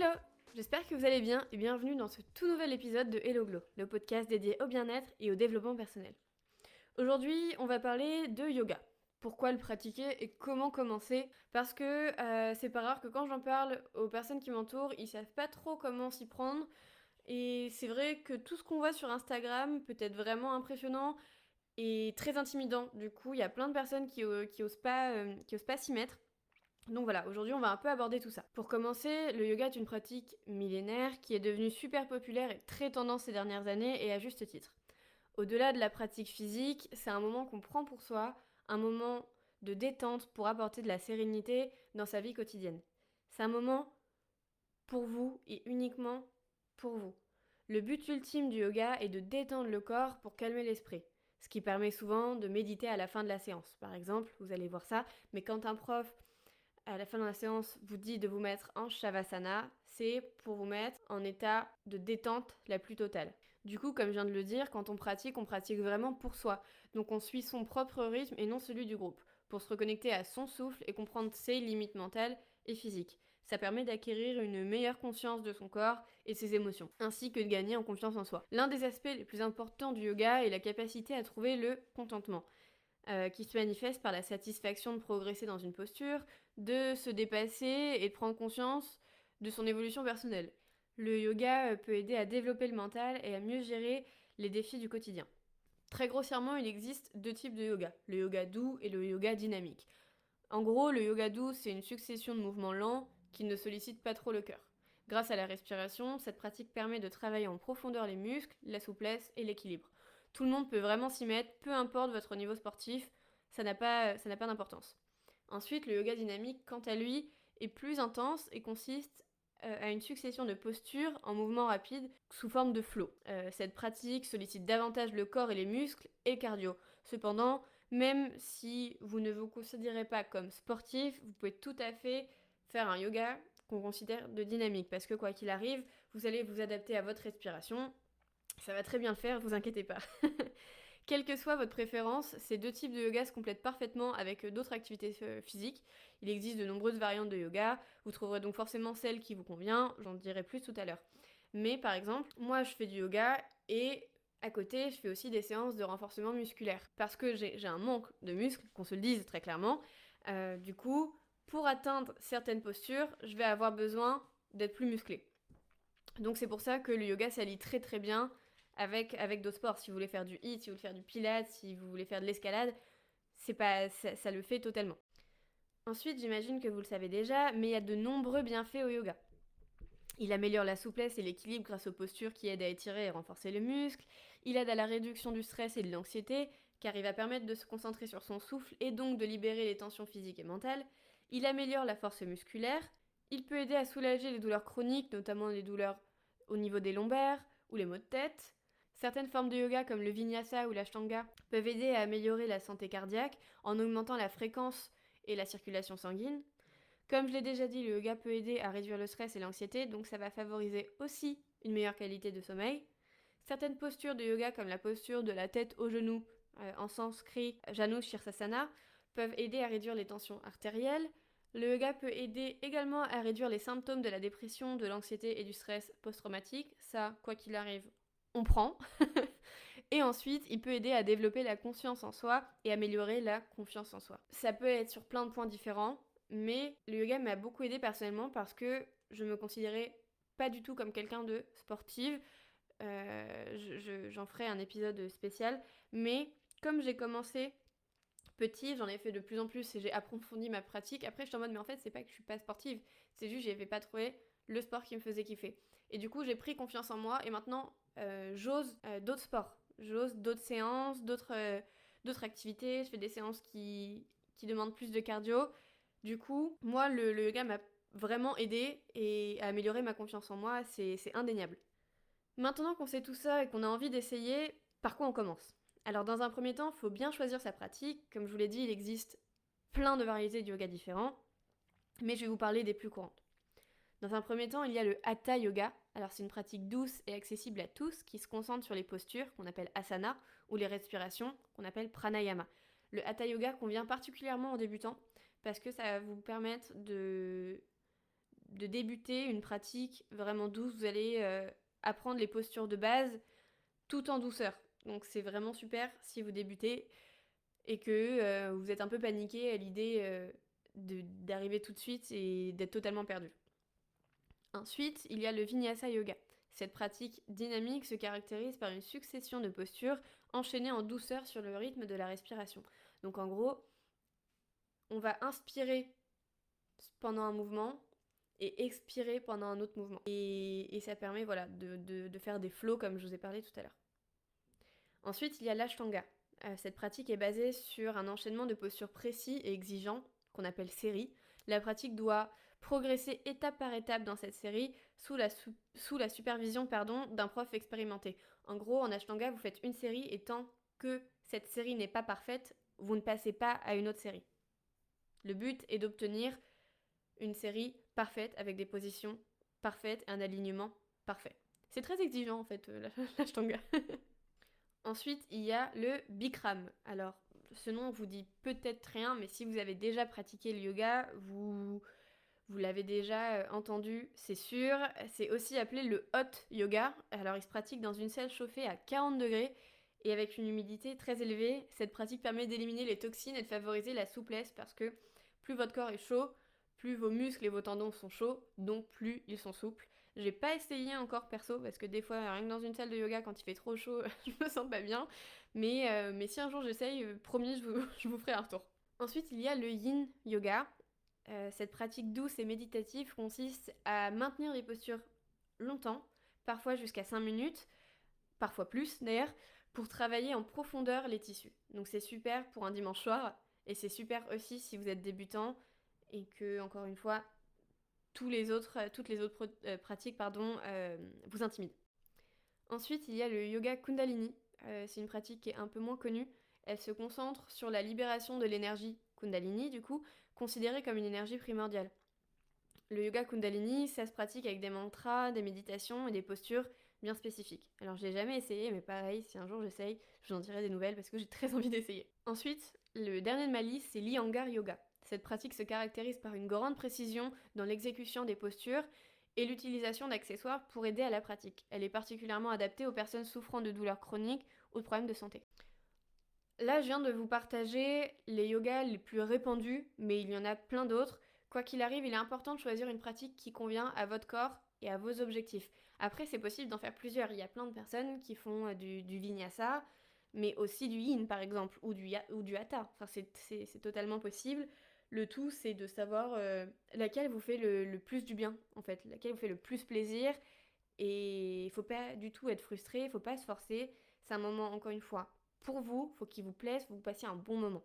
Hello J'espère que vous allez bien et bienvenue dans ce tout nouvel épisode de Hello Glow, le podcast dédié au bien-être et au développement personnel. Aujourd'hui, on va parler de yoga. Pourquoi le pratiquer et comment commencer? Parce que euh, c'est pas rare que quand j'en parle aux personnes qui m'entourent, ils savent pas trop comment s'y prendre. Et c'est vrai que tout ce qu'on voit sur Instagram peut être vraiment impressionnant et très intimidant. Du coup, il y a plein de personnes qui, euh, qui osent pas, euh, s'y mettre. Donc voilà, aujourd'hui on va un peu aborder tout ça. Pour commencer, le yoga est une pratique millénaire qui est devenue super populaire et très tendance ces dernières années et à juste titre. Au-delà de la pratique physique, c'est un moment qu'on prend pour soi, un moment de détente pour apporter de la sérénité dans sa vie quotidienne. C'est un moment pour vous et uniquement pour vous. Le but ultime du yoga est de détendre le corps pour calmer l'esprit, ce qui permet souvent de méditer à la fin de la séance. Par exemple, vous allez voir ça, mais quand un prof à la fin de la séance vous dit de vous mettre en shavasana, c'est pour vous mettre en état de détente la plus totale. Du coup, comme je viens de le dire, quand on pratique, on pratique vraiment pour soi. Donc on suit son propre rythme et non celui du groupe, pour se reconnecter à son souffle et comprendre ses limites mentales et physiques. Ça permet d'acquérir une meilleure conscience de son corps et ses émotions, ainsi que de gagner en confiance en soi. L'un des aspects les plus importants du yoga est la capacité à trouver le contentement. Euh, qui se manifeste par la satisfaction de progresser dans une posture, de se dépasser et de prendre conscience de son évolution personnelle. Le yoga euh, peut aider à développer le mental et à mieux gérer les défis du quotidien. Très grossièrement, il existe deux types de yoga, le yoga doux et le yoga dynamique. En gros, le yoga doux, c'est une succession de mouvements lents qui ne sollicitent pas trop le cœur. Grâce à la respiration, cette pratique permet de travailler en profondeur les muscles, la souplesse et l'équilibre. Tout le monde peut vraiment s'y mettre, peu importe votre niveau sportif, ça n'a pas, d'importance. Ensuite, le yoga dynamique, quant à lui, est plus intense et consiste euh, à une succession de postures en mouvement rapide sous forme de flow. Euh, cette pratique sollicite davantage le corps et les muscles et cardio. Cependant, même si vous ne vous considérez pas comme sportif, vous pouvez tout à fait faire un yoga qu'on considère de dynamique parce que quoi qu'il arrive, vous allez vous adapter à votre respiration ça va très bien le faire, vous inquiétez pas. Quelle que soit votre préférence, ces deux types de yoga se complètent parfaitement avec d'autres activités euh, physiques. Il existe de nombreuses variantes de yoga, vous trouverez donc forcément celle qui vous convient, j'en dirai plus tout à l'heure. Mais par exemple, moi je fais du yoga et à côté je fais aussi des séances de renforcement musculaire. Parce que j'ai un manque de muscles, qu'on se le dise très clairement. Euh, du coup, pour atteindre certaines postures, je vais avoir besoin d'être plus musclé. Donc c'est pour ça que le yoga s'allie très très bien avec, avec d'autres sports. Si vous voulez faire du hit, si vous voulez faire du pilate, si vous voulez faire de l'escalade, c'est pas, ça, le fait totalement. Ensuite, j'imagine que vous le savez déjà, mais il y a de nombreux bienfaits au yoga. Il améliore la souplesse et l'équilibre grâce aux postures qui aident à étirer et renforcer le muscle. Il aide à la réduction du stress et de l'anxiété, car il va permettre de se concentrer sur son souffle et donc de libérer les tensions physiques et mentales. Il améliore la force musculaire. Il peut aider à soulager les douleurs chroniques, notamment les douleurs au niveau des lombaires ou les maux de tête. Certaines formes de yoga comme le vinyasa ou l'ashtanga peuvent aider à améliorer la santé cardiaque en augmentant la fréquence et la circulation sanguine. Comme je l'ai déjà dit, le yoga peut aider à réduire le stress et l'anxiété, donc ça va favoriser aussi une meilleure qualité de sommeil. Certaines postures de yoga comme la posture de la tête au genou euh, en sanskrit Janu Shirsasana peuvent aider à réduire les tensions artérielles. Le yoga peut aider également à réduire les symptômes de la dépression, de l'anxiété et du stress post-traumatique. Ça, quoi qu'il arrive, on prend. et ensuite, il peut aider à développer la confiance en soi et améliorer la confiance en soi. Ça peut être sur plein de points différents, mais le yoga m'a beaucoup aidé personnellement parce que je me considérais pas du tout comme quelqu'un de sportive. Euh, j'en ferai un épisode spécial, mais comme j'ai commencé petit, j'en ai fait de plus en plus et j'ai approfondi ma pratique. Après, je suis en mode, mais en fait, c'est pas que je suis pas sportive, c'est juste que j'avais pas trouvé le sport qui me faisait kiffer. Et du coup, j'ai pris confiance en moi et maintenant, euh, j'ose euh, d'autres sports, j'ose d'autres séances, d'autres euh, d'autres activités. Je fais des séances qui, qui demandent plus de cardio. Du coup, moi, le, le yoga m'a vraiment aidé et à améliorer ma confiance en moi, c'est indéniable. Maintenant qu'on sait tout ça et qu'on a envie d'essayer, par quoi on commence? Alors dans un premier temps, il faut bien choisir sa pratique. Comme je vous l'ai dit, il existe plein de variétés de yoga différents, mais je vais vous parler des plus courantes. Dans un premier temps, il y a le Hatha Yoga. Alors c'est une pratique douce et accessible à tous qui se concentre sur les postures qu'on appelle asana ou les respirations qu'on appelle pranayama. Le Hatha Yoga convient particulièrement aux débutants parce que ça va vous permettre de débuter une pratique vraiment douce. Vous allez euh, apprendre les postures de base tout en douceur. Donc c'est vraiment super si vous débutez et que euh, vous êtes un peu paniqué à l'idée euh, d'arriver tout de suite et d'être totalement perdu. Ensuite, il y a le Vinyasa Yoga. Cette pratique dynamique se caractérise par une succession de postures enchaînées en douceur sur le rythme de la respiration. Donc en gros, on va inspirer pendant un mouvement et expirer pendant un autre mouvement. Et, ça permet voilà, de, faire des flows comme je vous ai parlé tout à l'heure. Ensuite, il y a l'ashtanga. Euh, cette pratique est basée sur un enchaînement de postures précis et exigeants qu'on appelle série. La pratique doit progresser étape par étape dans cette série sous la, supervision d'un prof expérimenté. En gros, en Ashtanga, vous faites une série et tant que cette série n'est pas parfaite, vous ne passez pas à une autre série. Le but est d'obtenir une série parfaite avec des positions parfaites et un alignement parfait. C'est très exigeant en fait, euh, l'Ashtanga. Ensuite, il y a le Bikram. Alors, ce nom vous dit peut-être rien, mais si vous avez déjà pratiqué le yoga, vous, vous l'avez déjà euh, entendu, c'est sûr. C'est aussi appelé le hot yoga. Alors, il se pratique dans une salle chauffée à 40 degrés et avec une humidité très élevée. Cette pratique permet d'éliminer les toxines et de favoriser la souplesse parce que plus votre corps est chaud, plus vos muscles et vos tendons sont chauds, donc plus ils sont souples. J'ai pas essayé encore perso parce que des fois, rien que dans une salle de yoga, quand il fait trop chaud, je me sens pas bien. Mais, euh, mais si un jour j'essaye, euh, promis, je vous, je vous, ferai un retour. Ensuite, il y a le yin yoga. Euh, cette pratique douce et méditative consiste à maintenir les postures longtemps, parfois jusqu'à 5 minutes, parfois plus d'ailleurs, pour travailler en profondeur les tissus. Donc c'est super pour un dimanche soir et c'est super aussi si vous êtes débutant et que, encore une fois, euh, toutes les autres euh, pratiques pardon, euh, vous intimident. Ensuite, il y a le yoga Kundalini. c'est une pratique qui est un peu moins connue. Elle se concentre sur la libération de l'énergie Kundalini, du coup, considérée comme une énergie primordiale. Le yoga Kundalini, ça se pratique avec des mantras, des méditations et des postures bien spécifiques. Alors je l'ai jamais essayé, mais pareil, si un jour j'essaye, je vous en dirai des nouvelles parce que j'ai très envie d'essayer. Ensuite, le dernier de ma liste, c'est l'Iyengar Yoga. Cette pratique se caractérise par une grande précision dans l'exécution des postures et l'utilisation d'accessoires pour aider à la pratique. Elle est particulièrement adaptée aux personnes souffrant de douleurs chroniques ou de problèmes de santé. Là, je viens de vous partager les yogas les plus répandus, mais il y en a plein d'autres. Quoi qu'il arrive, il est important de choisir une pratique qui convient à votre corps et à vos objectifs. Après, c'est possible d'en faire plusieurs. Il y a plein de personnes qui font euh, du, vinyasa, mais aussi du yin, par exemple, ou du, ou du hatha. Enfin, c'est totalement possible. Le tout, c'est de savoir euh, laquelle vous fait le, plus du bien, en fait, laquelle vous fait le plus plaisir. Et il faut pas du tout être frustré, il faut pas se forcer. C'est un moment, encore une fois, pour vous, faut qu'il vous plaise, vous passiez un bon moment.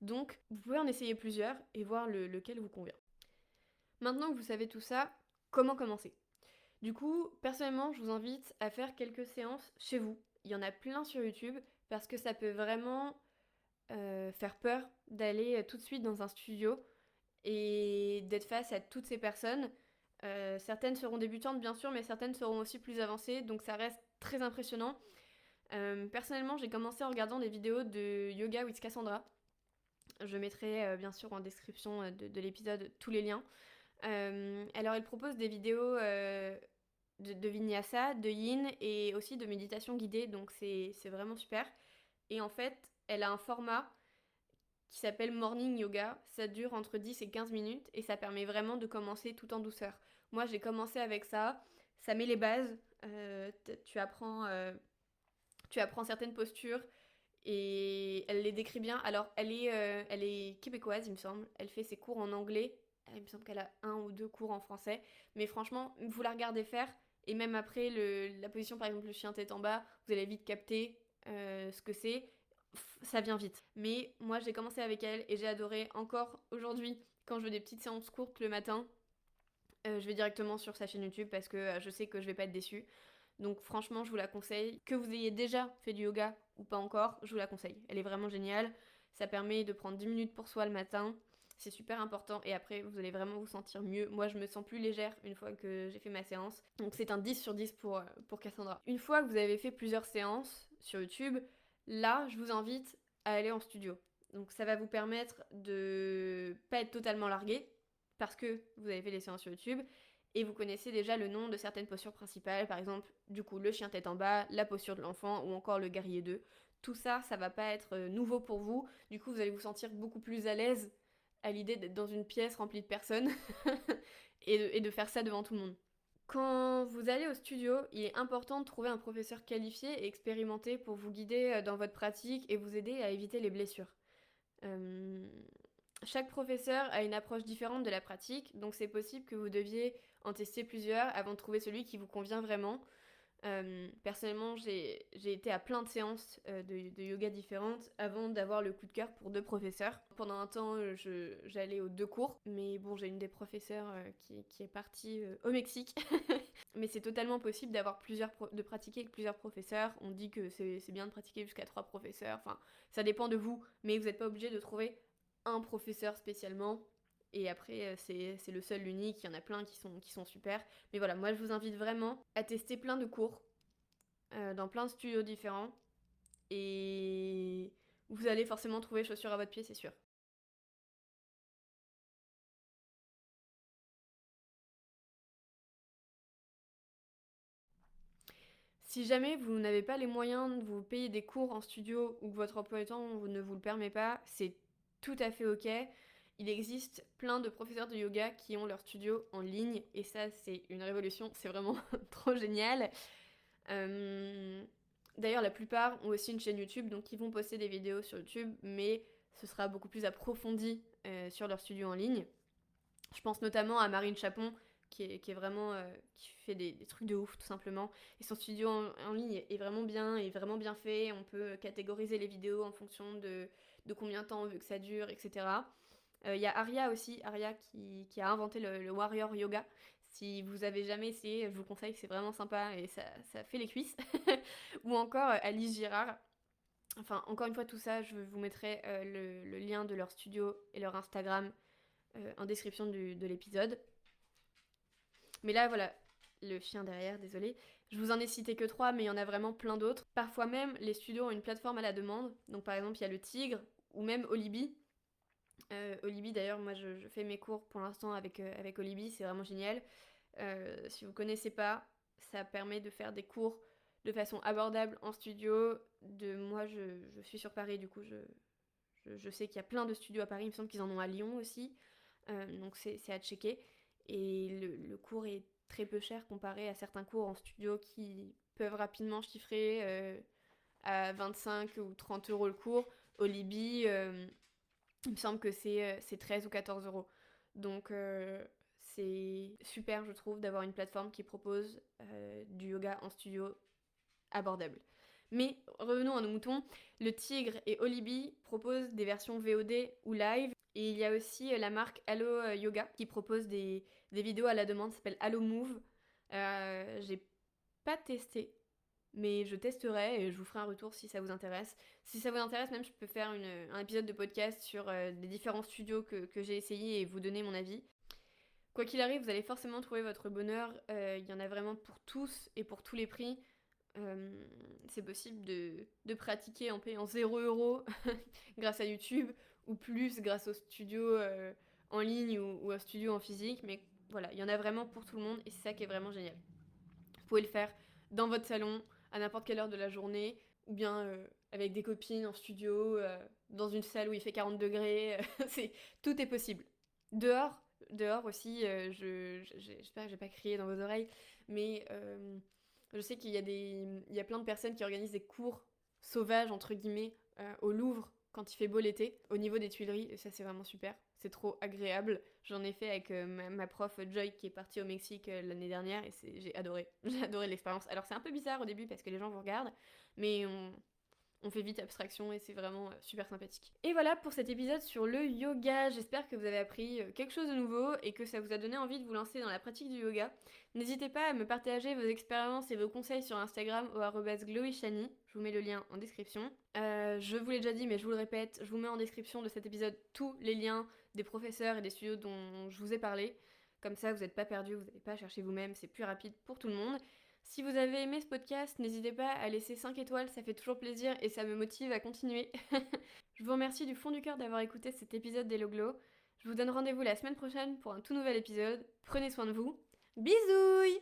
Donc, vous pouvez en essayer plusieurs et voir lequel vous convient. Maintenant que vous savez tout ça, comment commencer? Du coup, personnellement, je vous invite à faire quelques séances chez vous. Il y en a plein sur YouTube parce que ça peut vraiment euh, faire peur d'aller euh, tout de suite dans un studio et d'être face à toutes ces personnes. Euh, certaines seront débutantes bien sûr, mais certaines seront aussi plus avancées, donc ça reste très impressionnant. personnellement, j'ai commencé en regardant des vidéos de Yoga with Cassandra. Je mettrai bien sûr en description de, l'épisode tous les liens. alors, elle propose des vidéos de, de, vinyasa, de yin et aussi de méditation guidée, donc c'est vraiment super. Et en fait, elle a un format qui s'appelle Morning Yoga. Ça dure entre 10 et 15 minutes et ça permet vraiment de commencer tout en douceur. Moi, j'ai commencé avec ça. Ça met les bases. Euh, tu, apprends, euh, tu apprends certaines postures et elle les décrit bien. Alors, elle est, euh, elle est québécoise, il me semble. Elle fait ses cours en anglais. Il me semble qu'elle a un ou deux cours en français. Mais franchement, vous la regardez faire. Et même après la position, par exemple, le chien tête en bas, vous allez vite capter ce que c'est ça vient vite. Mais moi, j'ai commencé avec elle et j'ai adoré. Encore aujourd'hui, quand je veux des petites séances courtes le matin, euh, je vais directement sur sa chaîne YouTube parce que euh, je sais que je vais pas être déçue. Donc franchement, je vous la conseille. Que vous ayez déjà fait du yoga ou pas encore, je vous la conseille. Elle est vraiment géniale. Ça permet de prendre 10 minutes pour soi le matin. C'est super important et après vous allez vraiment vous sentir mieux. Moi je me sens plus légère une fois que j'ai fait ma séance. Donc c'est un 10 sur 10 pour, euh, pour Cassandra. Une fois que vous avez fait plusieurs séances sur YouTube, Là, je vous invite à aller en studio. Donc ça va vous permettre de pas être totalement largué parce que vous avez fait des séances sur YouTube et vous connaissez déjà le nom de certaines postures principales, par exemple, du coup, le chien tête en bas, la posture de l'enfant ou encore le guerrier 2. Tout ça, ça va pas être euh, nouveau pour vous. Du coup, vous allez vous sentir beaucoup plus à l'aise à l'idée d'être dans une pièce remplie de personnes et, de, faire ça devant tout le monde. Quand vous allez au studio, il est important de trouver un professeur qualifié et expérimenté pour vous guider euh, dans votre pratique et vous aider à éviter les blessures. Euh, chaque professeur a une approche différente de la pratique, donc c'est possible que vous deviez en tester plusieurs avant de trouver celui qui vous convient vraiment. Euh, personnellement, j'ai été à plein de séances euh, de, yoga différentes avant d'avoir le coup de cœur pour deux professeurs. Pendant un temps, j'allais aux deux cours, mais bon, j'ai une des professeurs euh, qui, est partie au Mexique. mais c'est totalement possible d'avoir plusieurs de pratiquer avec plusieurs professeurs. On dit que c'est bien de pratiquer jusqu'à trois professeurs. Enfin, ça dépend de vous, mais vous n'êtes pas obligé de trouver un professeur spécialement. Et après, euh, c'est le seul, l'unique. Il y en a plein qui sont, qui sont super. Mais voilà, moi, je vous invite vraiment à tester plein de cours euh, dans plein de studios différents. Et vous allez forcément trouver chaussures à votre pied, c'est sûr. Si jamais vous n'avez pas les moyens de vous payer des cours en studio ou que votre emploi du temps ne vous le permet pas, c'est tout à fait ok. Il existe plein de professeurs de yoga qui ont leur studio en ligne et ça c'est une révolution, c'est vraiment trop génial. Euh, d'ailleurs la plupart ont aussi une chaîne YouTube donc ils vont poster des vidéos sur YouTube mais ce sera beaucoup plus approfondi euh, sur leur studio en ligne. Je pense notamment à Marine Chapon qui est, vraiment euh, qui fait des, trucs de ouf tout simplement et son studio en, ligne est vraiment bien est vraiment bien fait on peut catégoriser les vidéos en fonction de de combien de temps on veut que ça dure, etc. Il euh, y a Aria aussi, Aria qui, a inventé le, Warrior Yoga. Si vous avez jamais essayé, je vous conseille, c'est vraiment sympa et ça, fait les cuisses. Ou encore euh, Alice Girard. Enfin, encore une fois, tout ça, je vous mettrai euh, le, lien de leur studio et leur Instagram en description de l'épisode. Mais là, voilà, le chien derrière, désolé. Je vous en ai cité que trois, mais il y en a vraiment plein d'autres. Parfois même, les studios ont une plateforme à la demande. Donc par exemple, il y a le Tigre ou même Olibi. Euh, Olibi, d'ailleurs, moi je, fais mes cours pour l'instant avec, euh, avec Olibi, c'est vraiment génial. Euh, si vous connaissez pas, ça permet de faire des cours de façon abordable en studio. De, moi, je, suis sur Paris, du coup, je, sais qu'il y a plein de studios à Paris. Il me semble qu'ils en ont à Lyon aussi. donc c'est à checker. Et le, le cours est très peu cher comparé à certains cours en studio qui peuvent rapidement chiffrer euh, à 25 ou 30 euros le cours. Euh, il me semble que c'est 13 euh, ou 14 euros. Donc c'est super, je trouve, d'avoir une plateforme qui propose du yoga en studio abordable. Mais revenons à nos moutons. Le Tigre et Olibi proposent des versions VOD ou live. Et il y a aussi la marque Allo Yoga qui propose des, des vidéos à la demande, s'appelle Allo Move. Euh, j'ai pas testé, mais je testerai et je vous ferai un retour si ça vous intéresse. Si ça vous intéresse, même je peux faire un épisode de podcast sur euh, les différents studios que, j'ai essayé et vous donner mon avis. Quoi qu'il arrive, vous allez forcément trouver votre bonheur. Euh, il y en a vraiment pour tous et pour tous les prix. c'est possible de, pratiquer en payant 0 euros grâce à YouTube ou plus grâce au studio en ligne ou, ou, studio en physique. Mais voilà, il y en a vraiment pour tout le monde et c'est ça qui est vraiment génial. Vous pouvez le faire dans votre salon, à n'importe quelle heure de la journée, ou bien euh, avec des copines en studio, euh, dans une salle où il fait 40 degrés. c'est tout est possible. Dehors, dehors aussi, euh, je, j'espère que pas crié dans vos oreilles, mais je sais qu'il y a des, il y a plein de personnes qui organisent des cours sauvages entre guillemets au Louvre quand il fait beau l'été, au niveau des Tuileries, ça c'est vraiment super c'est trop agréable. J'en ai fait avec euh, ma, prof Joy qui est partie au Mexique euh, l'année dernière et j'ai adoré. J'ai adoré l'expérience. Alors c'est un peu bizarre au début parce que les gens vous regardent, mais on, on fait vite abstraction et c'est vraiment euh, super sympathique. Et voilà pour cet épisode sur le yoga. J'espère que vous avez appris quelque chose de nouveau et que ça vous a donné envie de vous lancer dans la pratique du yoga. N'hésitez pas à me partager vos expériences et vos conseils sur Instagram au glowyshani. Je vous mets le lien en description. je vous l'ai déjà dit mais je vous le répète, je vous mets en description de cet épisode tous les liens des professeurs et des studios dont je vous ai parlé. Comme ça, vous n'êtes pas perdu, vous n'allez pas chercher vous-même, c'est plus rapide pour tout le monde. Si vous avez aimé ce podcast, n'hésitez pas à laisser 5 étoiles, ça fait toujours plaisir et ça me motive à continuer. je vous remercie du fond du cœur d'avoir écouté cet épisode d'Hello Je vous donne rendez-vous la semaine prochaine pour un tout nouvel épisode. Prenez soin de vous. Bisous